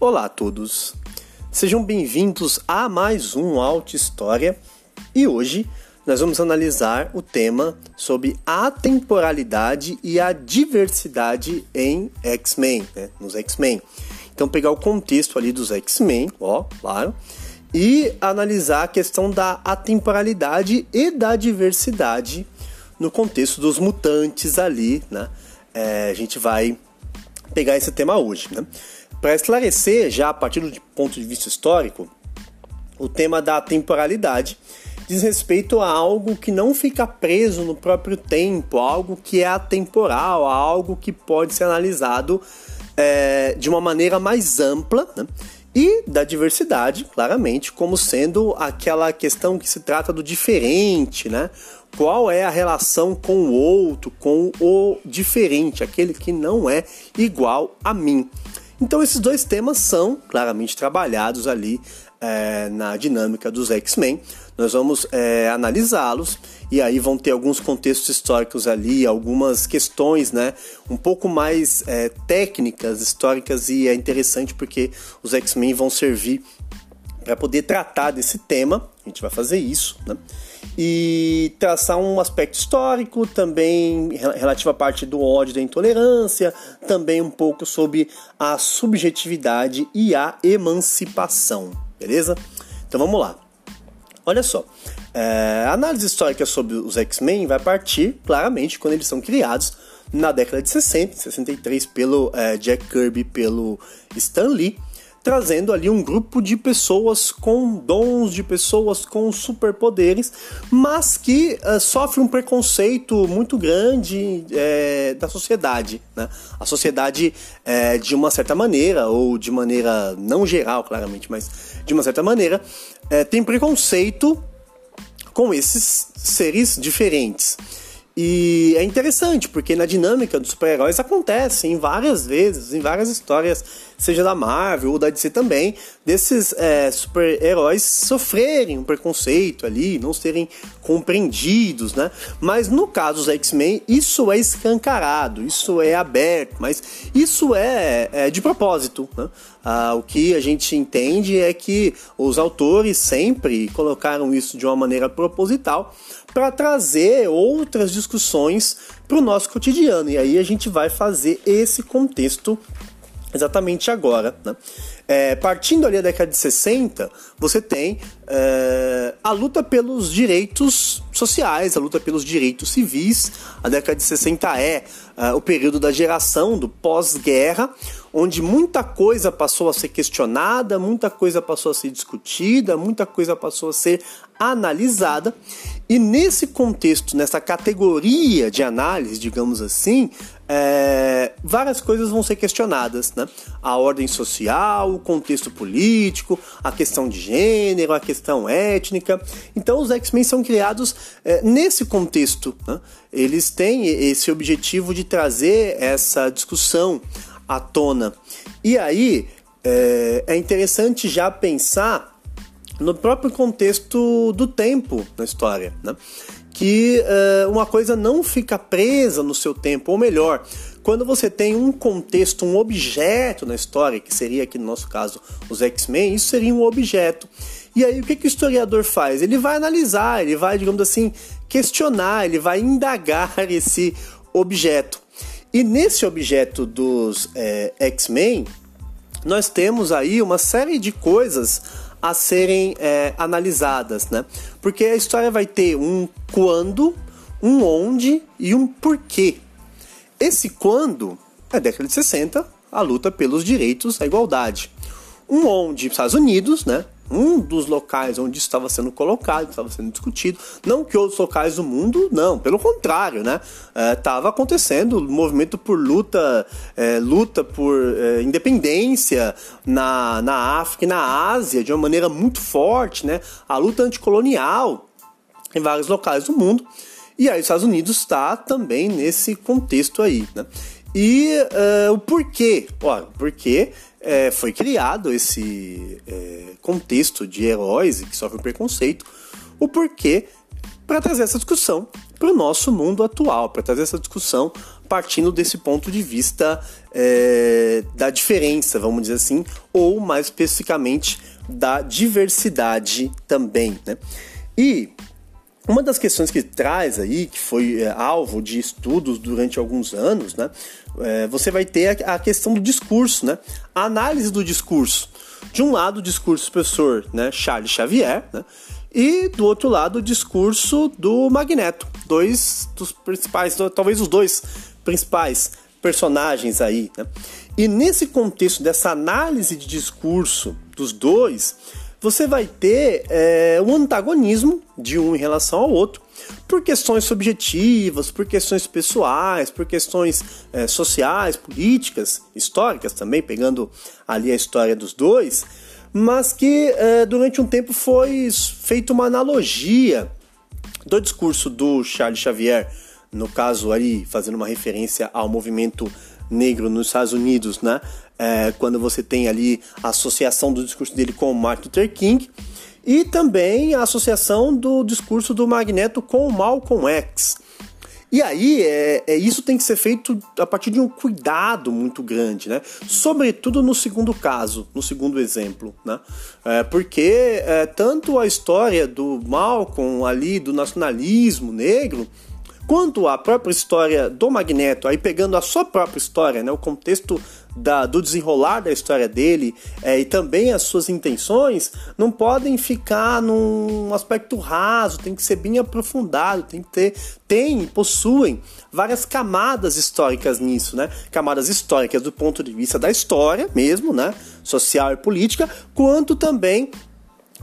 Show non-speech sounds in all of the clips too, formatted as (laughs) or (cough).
Olá a todos, sejam bem-vindos a mais um Auto História e hoje nós vamos analisar o tema sobre a temporalidade e a diversidade em X-Men, né? nos X-Men. Então pegar o contexto ali dos X-Men, ó, claro, e analisar a questão da atemporalidade e da diversidade no contexto dos mutantes ali, né? É, a gente vai pegar esse tema hoje, né? Para esclarecer, já a partir do ponto de vista histórico, o tema da temporalidade diz respeito a algo que não fica preso no próprio tempo, algo que é atemporal, algo que pode ser analisado é, de uma maneira mais ampla. Né? E da diversidade, claramente, como sendo aquela questão que se trata do diferente, né? Qual é a relação com o outro, com o diferente, aquele que não é igual a mim. Então esses dois temas são claramente trabalhados ali é, na dinâmica dos X-Men. Nós vamos é, analisá-los e aí vão ter alguns contextos históricos ali, algumas questões, né, um pouco mais é, técnicas, históricas e é interessante porque os X-Men vão servir para poder tratar desse tema. A gente vai fazer isso, né? E traçar um aspecto histórico, também relativo à parte do ódio da intolerância, também um pouco sobre a subjetividade e a emancipação, beleza? Então vamos lá. Olha só, é, a análise histórica sobre os X-Men vai partir claramente quando eles são criados na década de 60, 63, pelo é, Jack Kirby pelo Stan Lee trazendo ali um grupo de pessoas com dons, de pessoas com superpoderes, mas que uh, sofre um preconceito muito grande é, da sociedade. Né? A sociedade, é, de uma certa maneira, ou de maneira não geral, claramente, mas de uma certa maneira, é, tem preconceito com esses seres diferentes. E é interessante, porque na dinâmica dos super-heróis acontece em várias vezes, em várias histórias, seja da Marvel ou da DC também, desses é, super-heróis sofrerem um preconceito ali, não serem compreendidos, né? Mas no caso dos X-Men, isso é escancarado, isso é aberto, mas isso é, é de propósito, né? Ah, o que a gente entende é que os autores sempre colocaram isso de uma maneira proposital para trazer outras discussões para o nosso cotidiano. E aí a gente vai fazer esse contexto exatamente agora. Né? É, partindo ali da década de 60, você tem é, a luta pelos direitos sociais, a luta pelos direitos civis. A década de 60 é, é o período da geração do pós-guerra, onde muita coisa passou a ser questionada, muita coisa passou a ser discutida, muita coisa passou a ser analisada. E nesse contexto, nessa categoria de análise, digamos assim, é, várias coisas vão ser questionadas, né? A ordem social, o contexto político, a questão de gênero, a questão étnica. Então, os X-Men são criados é, nesse contexto. Né? Eles têm esse objetivo de trazer essa discussão à tona. E aí é, é interessante já pensar no próprio contexto do tempo na história, né? Que uh, uma coisa não fica presa no seu tempo, ou melhor, quando você tem um contexto, um objeto na história, que seria aqui no nosso caso os X-Men, isso seria um objeto. E aí o que, que o historiador faz? Ele vai analisar, ele vai, digamos assim, questionar, ele vai indagar (laughs) esse objeto. E nesse objeto dos é, X-Men, nós temos aí uma série de coisas a serem é, analisadas, né? Porque a história vai ter um quando, um onde e um porquê. Esse quando é década de 60, a luta pelos direitos à igualdade. Um onde, Estados Unidos, né? Um dos locais onde estava sendo colocado, estava sendo discutido. Não que outros locais do mundo, não, pelo contrário, né? Estava é, acontecendo movimento por luta, é, luta por é, independência na, na África e na Ásia de uma maneira muito forte, né? A luta anticolonial em vários locais do mundo. E aí os Estados Unidos está também nesse contexto aí, né? E uh, o porquê? Ora, porque é, foi criado esse é, contexto de heróis que sofrem preconceito, o porquê para trazer essa discussão para o nosso mundo atual, para trazer essa discussão partindo desse ponto de vista é, da diferença, vamos dizer assim, ou mais especificamente da diversidade também. Né? E uma das questões que traz aí, que foi é, alvo de estudos durante alguns anos, né, é, você vai ter a, a, questão do discurso, né, a análise do discurso. De um lado, o discurso do professor né, Charles Xavier, né, e do outro lado, o discurso do Magneto, dois dos principais, talvez os dois principais personagens aí. Né? E nesse contexto dessa análise de discurso dos dois, você vai ter é, um antagonismo de um em relação ao outro por questões subjetivas, por questões pessoais, por questões é, sociais, políticas, históricas também, pegando ali a história dos dois, mas que é, durante um tempo foi feita uma analogia do discurso do Charles Xavier, no caso ali fazendo uma referência ao movimento negro nos Estados Unidos, né? É, quando você tem ali a associação do discurso dele com Martin Luther King e também a associação do discurso do Magneto com o Malcolm X. E aí, é, é, isso tem que ser feito a partir de um cuidado muito grande, né? Sobretudo no segundo caso, no segundo exemplo, né? É, porque é, tanto a história do Malcolm ali, do nacionalismo negro, quanto à própria história do Magneto, aí pegando a sua própria história, né, o contexto da, do desenrolar da história dele é, e também as suas intenções, não podem ficar num aspecto raso, tem que ser bem aprofundado, tem que ter, tem, possuem várias camadas históricas nisso, né? Camadas históricas do ponto de vista da história mesmo, né? Social e política, quanto também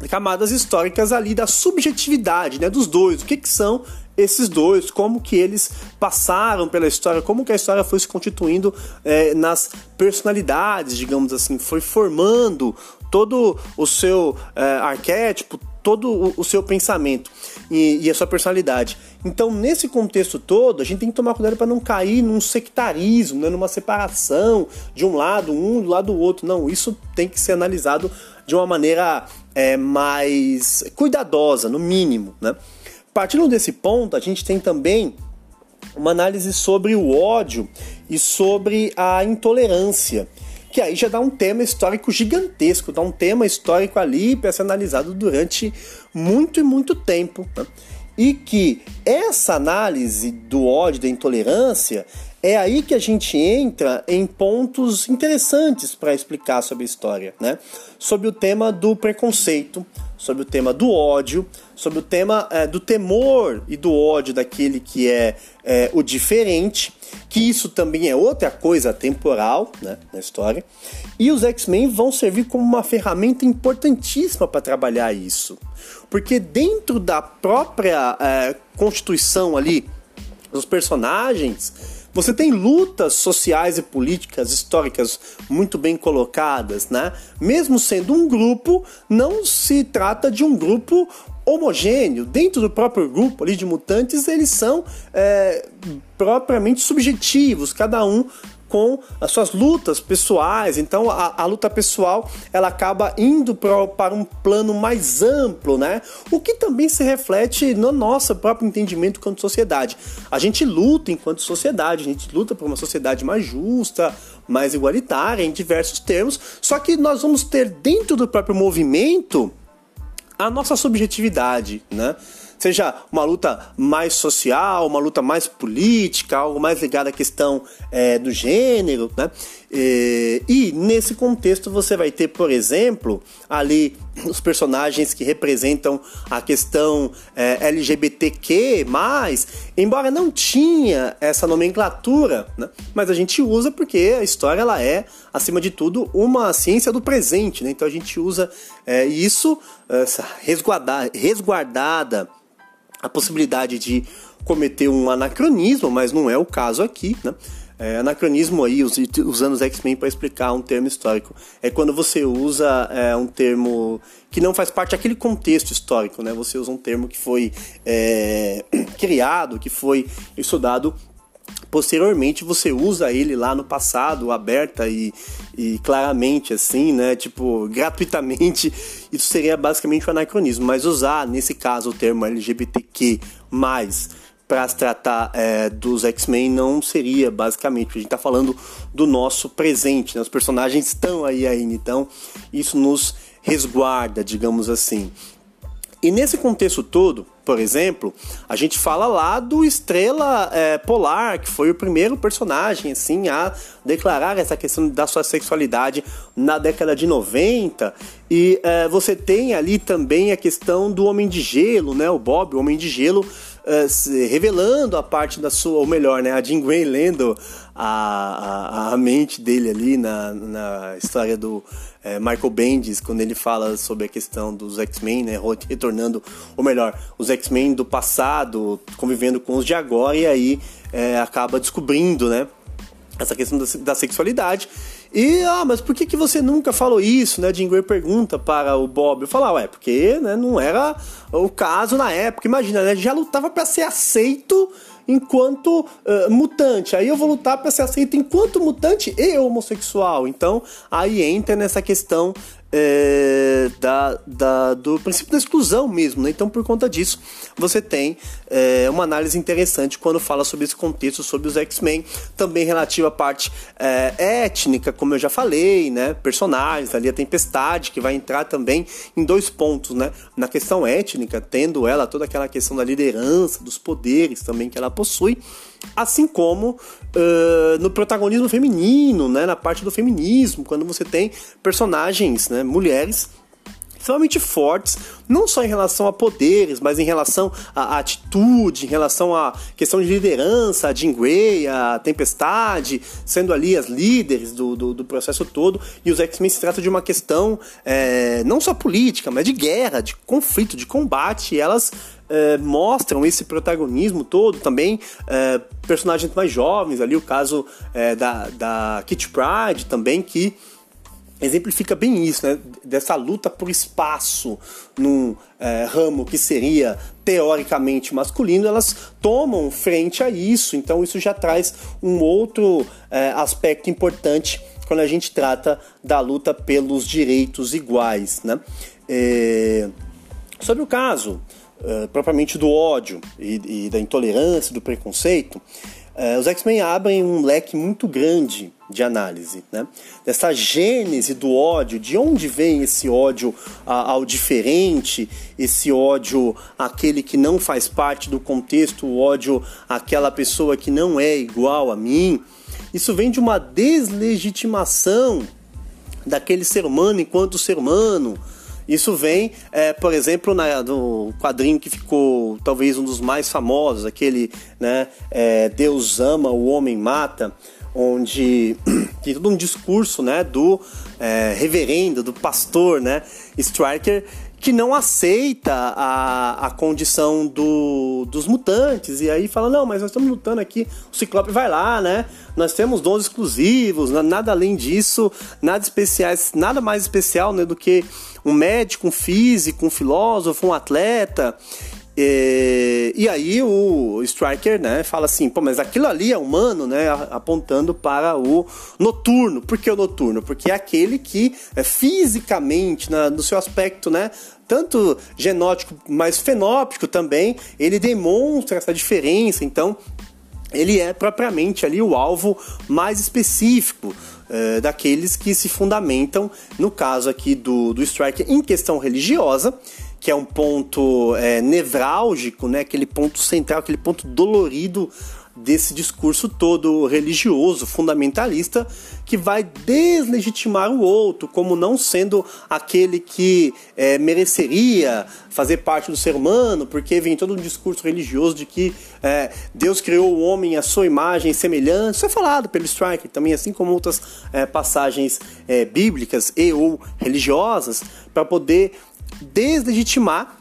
camadas históricas ali da subjetividade, né, dos dois, o que, que são esses dois, como que eles passaram pela história, como que a história foi se constituindo é, nas personalidades, digamos assim, foi formando todo o seu é, arquétipo, todo o, o seu pensamento e, e, a sua personalidade. Então, nesse contexto todo, a gente tem que tomar cuidado para não cair num sectarismo, né, numa separação de um lado, um do lado do outro. Não, isso tem que ser analisado de uma maneira é, mais cuidadosa, no mínimo, né? Partindo desse ponto, a gente tem também uma análise sobre o ódio e sobre a intolerância, que aí já dá um tema histórico gigantesco, dá um tema histórico ali para ser analisado durante muito e muito tempo. Né? E que essa análise do ódio, da intolerância, é aí que a gente entra em pontos interessantes para explicar sobre a história, né? Sobre o tema do preconceito, sobre o tema do ódio, sobre o tema é, do temor e do ódio daquele que é, é, o diferente, que isso também é outra coisa temporal né, na história. E os X-Men vão servir como uma ferramenta importantíssima para trabalhar isso, porque dentro da própria é, constituição ali dos personagens você tem lutas sociais e políticas históricas muito bem colocadas, né? Mesmo sendo um grupo, não se trata de um grupo homogêneo. Dentro do próprio grupo ali de mutantes, eles são é, propriamente subjetivos, cada um com as suas lutas pessoais. Então a, a luta pessoal ela acaba indo pra, para um plano mais amplo, né? O que também se reflete no nosso próprio entendimento quanto sociedade. A gente luta enquanto sociedade, a gente luta por uma sociedade mais justa, mais igualitária em diversos termos. Só que nós vamos ter dentro do próprio movimento a nossa subjetividade, né? seja uma luta mais social, uma luta mais política, algo mais ligado à questão é, do gênero, né? E, e, nesse contexto você vai ter, por exemplo, ali os personagens que representam a questão é, LGBTQ+, embora não tinha essa nomenclatura, né? mas a gente usa porque a história ela é, acima de tudo, uma ciência do presente, né? então a gente usa é, isso resguardada a possibilidade de cometer um anacronismo, mas não é o caso aqui, né? É, anacronismo aí, usando os X-Men para explicar um termo histórico, é quando você usa é, um termo que não faz parte daquele contexto histórico, né? Você usa um termo que foi é, (clears throat) criado, que foi estudado posteriormente você usa ele lá no passado, aberta e, e claramente, assim, né? Tipo, (laughs) gratuitamente, isso seria basicamente um anacronismo. Mas usar, nesse caso, o termo LGBTQ, para se tratar é, dos X-Men não seria, basicamente. A gente está falando do nosso presente, né? os personagens estão aí ainda, então isso nos resguarda, digamos assim. E nesse contexto todo, por exemplo, a gente fala lá do Estrela é, Polar, que foi o primeiro personagem assim a declarar essa questão da sua sexualidade na década de 90. E é, você tem ali também a questão do Homem de Gelo, né? O Bob, o Homem de Gelo, é, revelando a parte da sua, ou melhor, né? A Jean Grey lendo a, a, a mente dele ali na, na história do é, Michael Bendis, quando ele fala sobre a questão dos X-Men, né? Retornando, ou melhor, os X-Men do passado convivendo com os de agora e aí é, acaba descobrindo, né? Essa questão da, da, sexualidade. E, ah, mas por que, que você nunca falou isso, né? Jim Gray pergunta para o Bob. Eu falo, ah, ué, porque né, não era o caso na época. Imagina, né? Já lutava para ser aceito enquanto uh, mutante. Aí eu vou lutar para ser aceito enquanto mutante e homossexual. Então, aí entra nessa questão é, da, da, do princípio da exclusão mesmo. Né? Então, por conta disso, você tem é, uma análise interessante quando fala sobre esse contexto, sobre os X-Men, também relativo à parte é, étnica, como eu já falei, né? personagens, ali a Tempestade, que vai entrar também em dois pontos. Né? Na questão étnica, tendo ela toda aquela questão da liderança, dos poderes também que ela possui, assim como uh, no protagonismo feminino, né, na parte do feminismo, quando você tem personagens, né, mulheres extremamente fortes, não só em relação a poderes, mas em relação à atitude, em relação à questão de liderança, a Jean Grey, a Tempestade, sendo ali as líderes do, do, do processo todo. E os X-Men se trata de uma questão é, não só política, mas de guerra, de conflito, de combate. Elas é, mostram esse protagonismo todo também. É, personagens mais jovens, ali o caso é, da, da Kitty Pride também, que exemplifica bem isso, né? Dessa luta por espaço num é, ramo que seria teoricamente masculino, elas tomam frente a isso. Então isso já traz um outro é, aspecto importante quando a gente trata da luta pelos direitos iguais, né? É... Sobre o caso uh, propriamente do ódio e, e, da intolerância, do preconceito, uh, os X-Men abrem um leque muito grande de análise, né? Dessa gênese do ódio, de onde vem esse ódio ao diferente, esse ódio àquele que não faz parte do contexto, o ódio àquela pessoa que não é igual a mim. Isso vem de uma deslegitimação daquele ser humano enquanto ser humano, isso vem, é, por exemplo, na, no quadrinho que ficou talvez um dos mais famosos, aquele né, é, Deus ama, o homem mata, onde (clears throat) tem todo um discurso né, do é, reverendo, do pastor né, Striker, que não aceita a, a condição do, dos mutantes. E aí fala, não, mas nós estamos lutando aqui, o Ciclope vai lá, né? Nós temos dons exclusivos, nada além disso, nada especiais, nada mais especial né, do que um médico, um físico, um filósofo, um atleta. E, e, aí o Striker, né, fala assim, pô, mas aquilo ali é humano, né, apontando para o noturno. Por que o noturno? Porque é aquele que é, fisicamente, na, no seu aspecto, né, tanto genótico, mas fenótipo também, ele demonstra essa diferença. Então, ele é propriamente ali o alvo mais específico é, daqueles que se fundamentam, no caso aqui do, do Striker, em questão religiosa, que é um ponto é, nevrálgico, né? aquele ponto central, aquele ponto dolorido desse discurso todo religioso, fundamentalista, que vai deslegitimar o outro como não sendo aquele que é, mereceria fazer parte do ser humano, porque vem todo um discurso religioso de que é, Deus criou o homem à sua imagem e semelhança. Isso é falado pelo Striker também, assim como outras é, passagens é, bíblicas e ou religiosas, para poder deslegitimar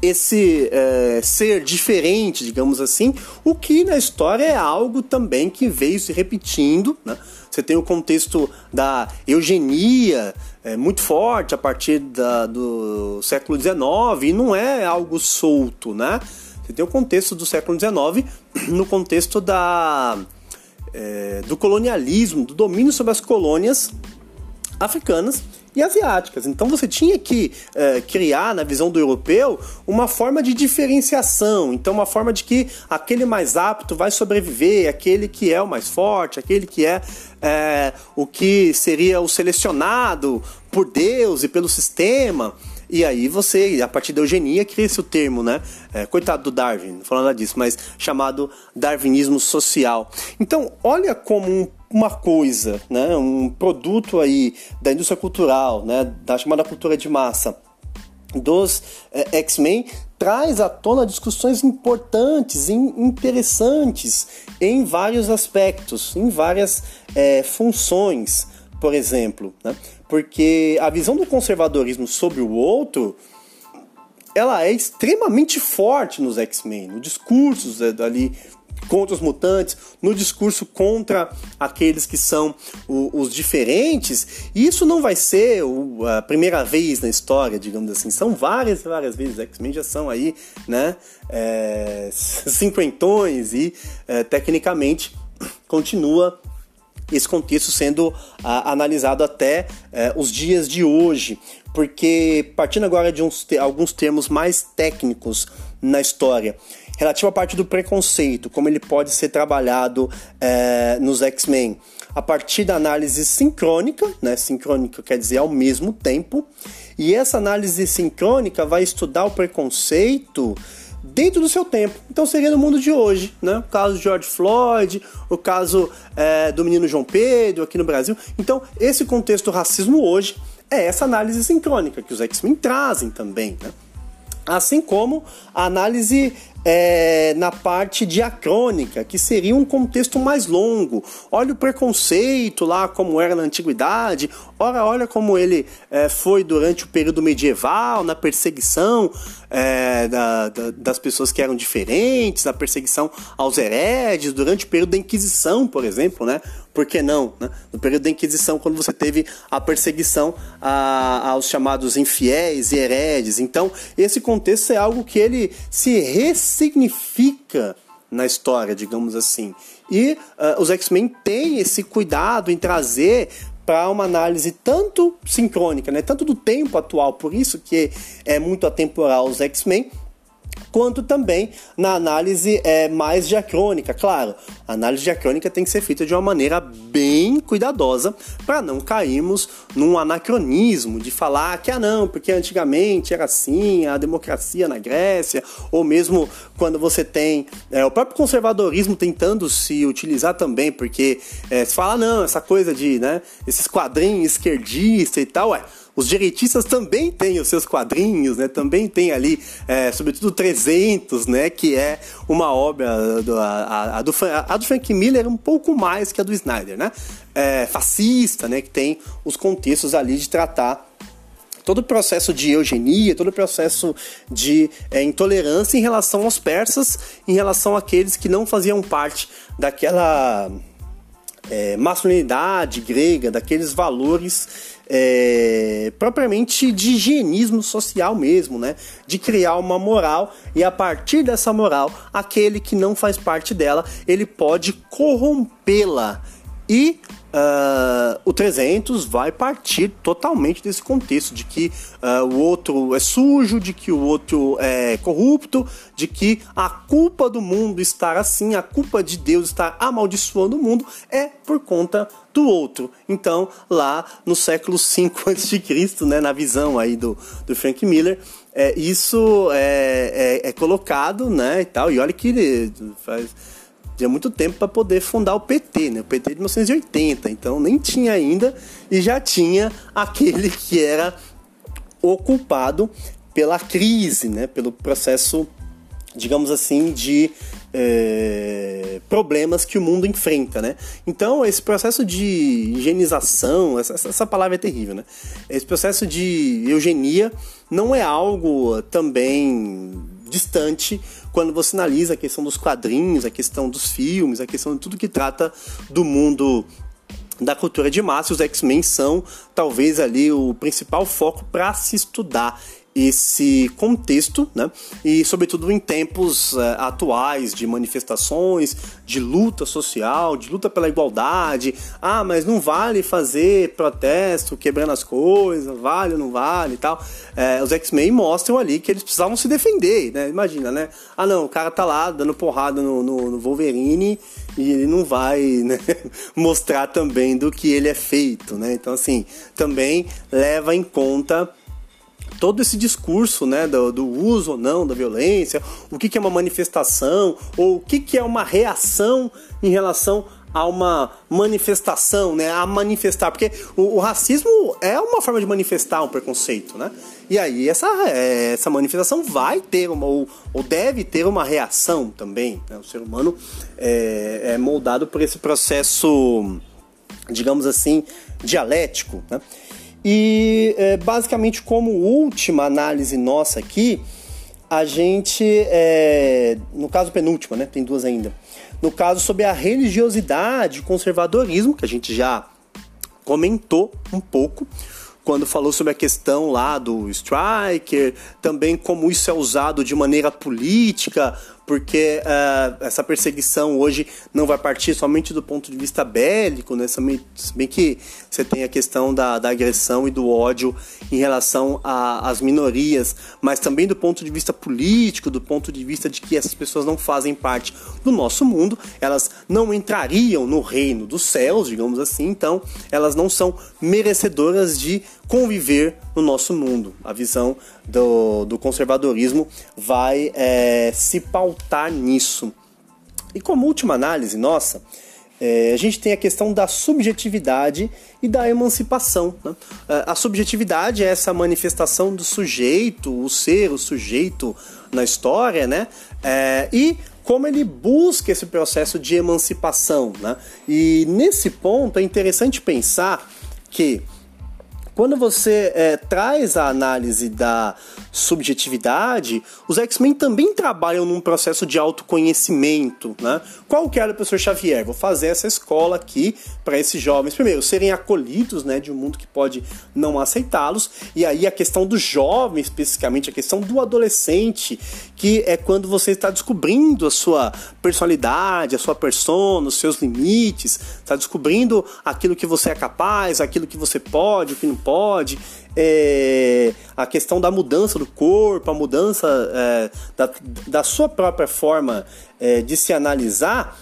esse é, ser diferente, digamos assim, o que na história é algo também que veio se repetindo. Né? Você tem o contexto da eugenia é, muito forte a partir da, do século XIX e não é algo solto, né? Você tem o contexto do século XIX (clears throat) no contexto da, é, do colonialismo, do domínio sobre as colônias africanas e asiáticas. Então você tinha que é, criar, na visão do europeu, uma forma de diferenciação. Então, uma forma de que aquele mais apto vai sobreviver, aquele que é o mais forte, aquele que é, é o que seria o selecionado por Deus e pelo sistema. E aí você, a partir da eugenia, cria esse termo, né? É, coitado do Darwin, não falando disso, mas chamado darwinismo social. Então, olha como um, uma coisa, né? Um produto aí da indústria cultural, né? Da chamada cultura de massa dos é, X-Men traz à tona discussões importantes e interessantes em vários aspectos, em várias é, funções, por exemplo. Né? porque a visão do conservadorismo sobre o outro ela é extremamente forte nos X-Men, no discurso é, ali contra os mutantes, no discurso contra aqueles que são o, os diferentes. E isso não vai ser o, a primeira vez na história, digamos assim. São várias e várias vezes. X-Men já são aí, né, é, (laughs) cinquentões e é, tecnicamente (clears throat) continua esse contexto sendo a, analisado até é, os dias de hoje, porque partindo agora de uns, alguns termos mais técnicos na história, relativo à parte do preconceito, como ele pode ser trabalhado é, nos X-Men, a partir da análise sincrônica, né? Sincrônica quer dizer ao mesmo tempo, e essa análise sincrônica vai estudar o preconceito dentro do seu tempo. Então seria no mundo de hoje, né? O caso de George Floyd, o caso é, do menino João Pedro aqui no Brasil. Então esse contexto do racismo hoje é essa análise sincrônica que os X-Men trazem também, né? Assim como a análise é, na parte diacrônica, que seria um contexto mais longo. Olha o preconceito lá, como era na antiguidade, ora, olha como ele é, foi durante o período medieval, na perseguição é, da, da, das pessoas que eram diferentes, na perseguição aos heredes, durante o período da Inquisição, por exemplo, né? Por que não? Né? No período da Inquisição, quando você teve a perseguição a, aos chamados infiéis e heredes. Então, esse contexto é algo que ele se ressignifica na história, digamos assim. E uh, os X-Men têm esse cuidado em trazer para uma análise tanto sincrônica, né, tanto do tempo atual, por isso que é muito atemporal os X-Men, quanto também na análise é, mais diacrônica. Claro, a análise diacrônica tem que ser feita de uma maneira bem cuidadosa para não cairmos num anacronismo de falar que ah não, porque antigamente era assim, a democracia na Grécia, ou mesmo quando você tem é, o próprio conservadorismo tentando se utilizar também, porque é, se fala não, essa coisa de né, esses quadrinhos esquerdistas e tal, é os direitistas também têm os seus quadrinhos, né? Também tem ali, é, sobretudo 300, né? Que é uma obra do, a, a, do, a do Frank Miller um pouco mais que a do Snyder, né? É, fascista, né? Que tem os contextos ali de tratar todo o processo de eugenia, todo o processo de é, intolerância em relação aos persas, em relação àqueles que não faziam parte daquela é, masculinidade grega, daqueles valores é, propriamente de higienismo social mesmo, né? De criar uma moral e a partir dessa moral, aquele que não faz parte dela, ele pode corrompê-la. E Uh, o 300 vai partir totalmente desse contexto de que uh, o outro é sujo, de que o outro é corrupto, de que a culpa do mundo estar assim, a culpa de Deus estar amaldiçoando o mundo é por conta do outro. Então, lá no século 5 (laughs) a.C., né, na visão aí do, do Frank Miller, é, isso é, é, é colocado, né, e tal, e olha que ele faz tinha muito tempo para poder fundar o PT, né? O PT de 1980, então nem tinha ainda e já tinha aquele que era o culpado pela crise, né? Pelo processo, digamos assim, de é, problemas que o mundo enfrenta, né? Então esse processo de higienização, essa, essa palavra é terrível, né? Esse processo de eugenia não é algo também distante quando você analisa a questão dos quadrinhos, a questão dos filmes, a questão de tudo que trata do mundo da cultura de massa, os X-Men são talvez ali o principal foco para se estudar esse contexto, né? E sobretudo em tempos uh, atuais de manifestações, de luta social, de luta pela igualdade. Ah, mas não vale fazer protesto quebrando as coisas, vale ou não vale e tal. É, os X-Men mostram ali que eles precisavam se defender, né? Imagina, né? Ah, não, o cara tá lá dando porrada no, no, no Wolverine e ele não vai (laughs) né, mostrar também do que ele é feito, né? Então, assim, também leva em conta todo esse discurso né, do, do, uso ou não da violência, o que, que é uma manifestação, ou o que, que é uma reação em relação a uma manifestação, né, a manifestar, porque o, o, racismo é uma forma de manifestar um preconceito, né? E aí essa, é, essa manifestação vai ter uma, ou, ou deve ter uma reação também. Né? O ser humano é, é moldado por esse processo, digamos assim, dialético, né? E é, basicamente, como última análise nossa aqui, a gente, é, no caso penúltima, né? Tem duas ainda. No caso sobre a religiosidade, conservadorismo, que a gente já comentou um pouco quando falou sobre a questão lá do striker, também como isso é usado de maneira política porque uh, essa perseguição hoje não vai partir somente do ponto de vista bélico, né? Se bem que você tem a questão da, da agressão e do ódio em relação às minorias, mas também do ponto de vista político, do ponto de vista de que essas pessoas não fazem parte do nosso mundo, elas não entrariam no reino dos céus, digamos assim, então elas não são merecedoras de conviver no nosso mundo. A visão do, do conservadorismo vai é, se pautar nisso. E como última análise nossa, é, a gente tem a questão da subjetividade e da emancipação. Né? É, a subjetividade é essa manifestação do sujeito, o ser, o sujeito na história, né? É, e como ele busca esse processo de emancipação. Né? E nesse ponto é interessante pensar que quando você é, traz a análise da subjetividade, os X-Men também trabalham num processo de autoconhecimento, né? Qual que era o professor Xavier? Vou fazer essa escola aqui para esses jovens, primeiro, serem acolhidos, né, de um mundo que pode não aceitá-los, e aí a questão do jovem, especificamente a questão do adolescente, que é quando você está descobrindo a sua personalidade, a sua persona, os seus limites, está descobrindo aquilo que você é capaz, aquilo que você pode, o que não pode pode, é, a questão da mudança do corpo, a mudança é, da, da sua própria forma é, de se analisar.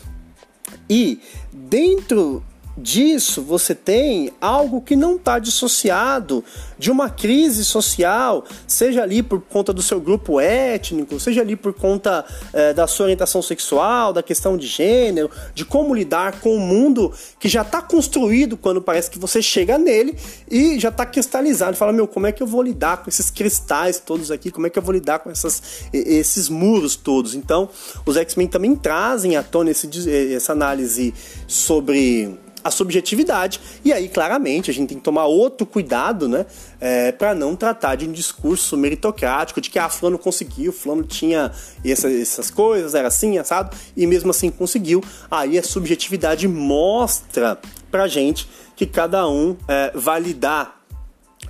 E dentro disso você tem algo que não está dissociado de uma crise social, seja ali por conta do seu grupo étnico, seja ali por conta é, da sua orientação sexual, da questão de gênero, de como lidar com o mundo que já está construído quando parece que você chega nele e já está cristalizado. Fala, meu, como é que eu vou lidar com esses cristais todos aqui? Como é que eu vou lidar com essas, esses muros todos? Então, os X-Men também trazem à tona esse, essa análise sobre a subjetividade. E aí, claramente, a gente tem que tomar outro cuidado, né? É, para não tratar de um discurso meritocrático, de que a ah, Fulano conseguiu, Fulano tinha essa, essas coisas, era assim, assado, e mesmo assim conseguiu. Aí a subjetividade mostra pra gente que cada um é, vai lidar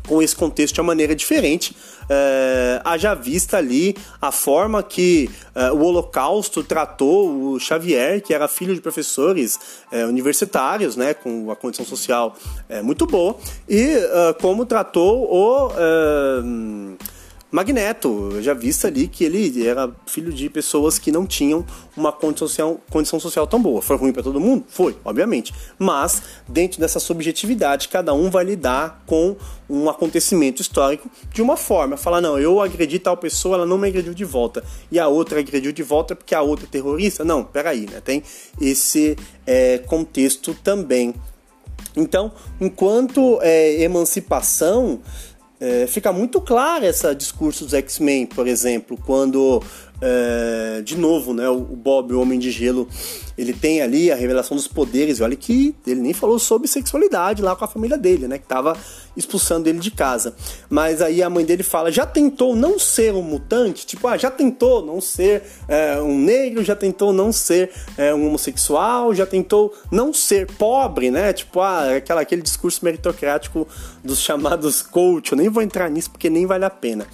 com esse contexto de uma maneira diferente, é, haja vista ali a forma que é, o Holocausto tratou o Xavier, que era filho de professores é, universitários, né, com a condição social é, muito boa, e é, como tratou o é, Magneto, eu já visto ali que ele era filho de pessoas que não tinham uma condição social, condição social tão boa. Foi ruim para todo mundo? Foi, obviamente. Mas, dentro dessa subjetividade, cada um vai lidar com um acontecimento histórico de uma forma. Falar, não, eu agredi tal pessoa, ela não me agrediu de volta. E a outra agrediu de volta porque a outra é terrorista? Não, peraí, né? Tem esse é, contexto também. Então, enquanto é, emancipação, é, fica muito claro esse discurso dos X-Men, por exemplo, quando é, de novo, né, o Bob, o Homem de Gelo, ele tem ali a revelação dos poderes. Olha que ele nem falou sobre sexualidade lá com a família dele, né, que tava expulsando ele de casa. Mas aí a mãe dele fala: já tentou não ser um mutante? Tipo, ah, já tentou não ser é, um negro, já tentou não ser é, um homossexual, já tentou não ser pobre, né? Tipo, ah, aquela, aquele discurso meritocrático dos chamados coach. Eu nem vou entrar nisso porque nem vale a pena.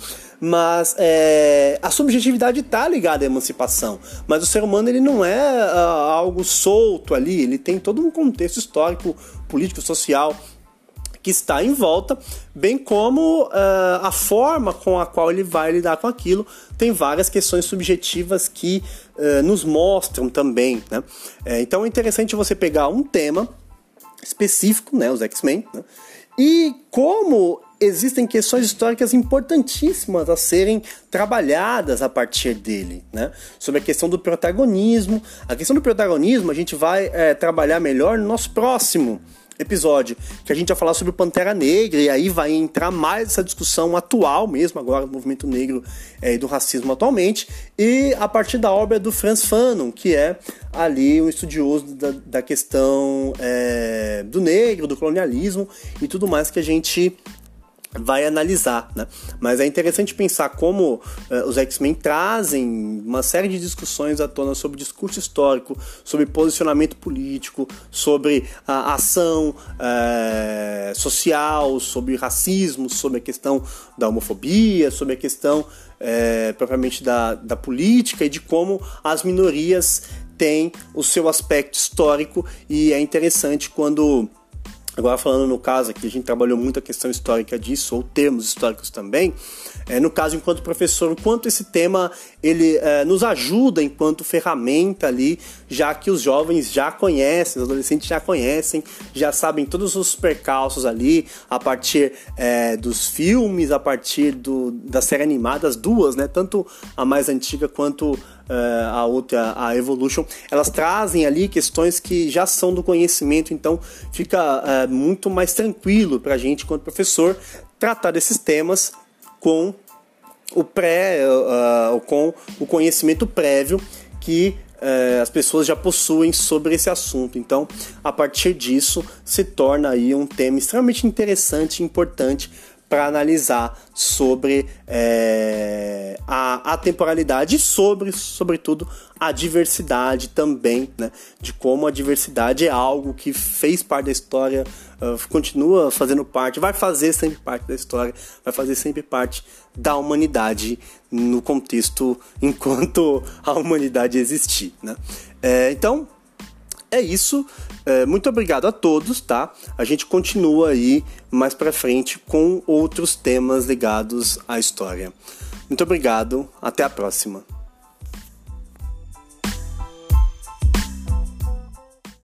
Mas é, a subjetividade está ligada à emancipação. Mas o ser humano ele não é uh, algo solto ali, ele tem todo um contexto histórico, político, social que está em volta, bem como uh, a forma com a qual ele vai lidar com aquilo. Tem várias questões subjetivas que uh, nos mostram também. Né? É, então é interessante você pegar um tema específico, né, os X-Men, né? e como existem questões históricas importantíssimas a serem trabalhadas a partir dele, né? Sobre a questão do protagonismo. A questão do protagonismo a gente vai é, trabalhar melhor no nosso próximo episódio, que a gente vai falar sobre o Pantera Negra, e aí vai entrar mais essa discussão atual mesmo, agora do movimento negro é, e do racismo atualmente, e a partir da obra do Franz Fanon, que é ali um estudioso da, da questão é, do negro, do colonialismo e tudo mais que a gente vai analisar, né? Mas é interessante pensar como uh, os X-Men trazem uma série de discussões à tona sobre discurso histórico, sobre posicionamento político, sobre a ação uh, social, sobre racismo, sobre a questão da homofobia, sobre a questão uh, propriamente da, da política e de como as minorias têm o seu aspecto histórico e é interessante quando Agora falando no caso aqui, a gente trabalhou muito a questão histórica disso, ou termos históricos também. É, no caso, enquanto professor, o quanto esse tema ele é, nos ajuda enquanto ferramenta ali, já que os jovens já conhecem, os adolescentes já conhecem, já sabem todos os percalços ali, a partir é, dos filmes, a partir do, da série animada, as duas, né? Tanto a mais antiga quanto uh, a outra, a Evolution, elas trazem ali questões que já são do conhecimento, então fica muito mais tranquilo para a gente, quanto professor, tratar desses temas com o pré, uh, com o conhecimento prévio que as pessoas já possuem sobre esse assunto. Então, a partir disso, se torna aí um tema extremamente interessante e importante para analisar sobre é, a, a temporalidade e sobre, sobretudo, a diversidade também, né? De como a diversidade é algo que fez parte da história, uh, continua fazendo parte, vai fazer sempre parte da história, vai fazer sempre parte da humanidade no contexto (laughs) enquanto a humanidade existir, né? É, então, é isso. É, muito obrigado a todos, tá? A gente continua aí mais para frente com outros temas ligados à história. Muito obrigado, até a próxima.